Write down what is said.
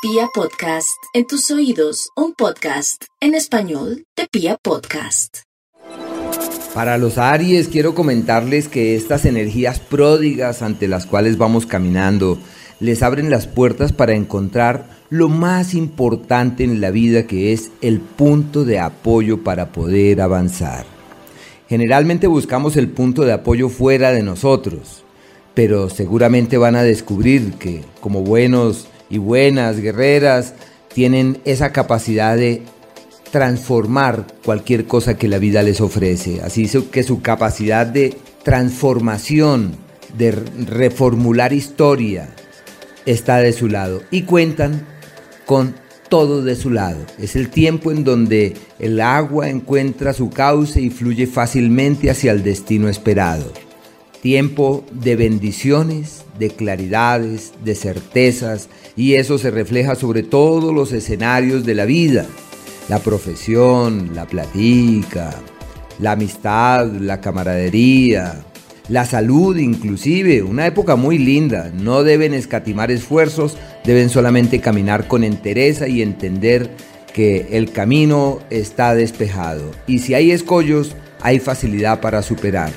Pia Podcast, en tus oídos, un podcast en español de Pia Podcast. Para los Aries quiero comentarles que estas energías pródigas ante las cuales vamos caminando les abren las puertas para encontrar lo más importante en la vida que es el punto de apoyo para poder avanzar. Generalmente buscamos el punto de apoyo fuera de nosotros, pero seguramente van a descubrir que como buenos y buenas guerreras tienen esa capacidad de transformar cualquier cosa que la vida les ofrece. Así que su capacidad de transformación, de reformular historia, está de su lado. Y cuentan con todo de su lado. Es el tiempo en donde el agua encuentra su cauce y fluye fácilmente hacia el destino esperado. Tiempo de bendiciones, de claridades, de certezas, y eso se refleja sobre todos los escenarios de la vida. La profesión, la platica, la amistad, la camaradería, la salud inclusive, una época muy linda. No deben escatimar esfuerzos, deben solamente caminar con entereza y entender que el camino está despejado. Y si hay escollos, hay facilidad para superar.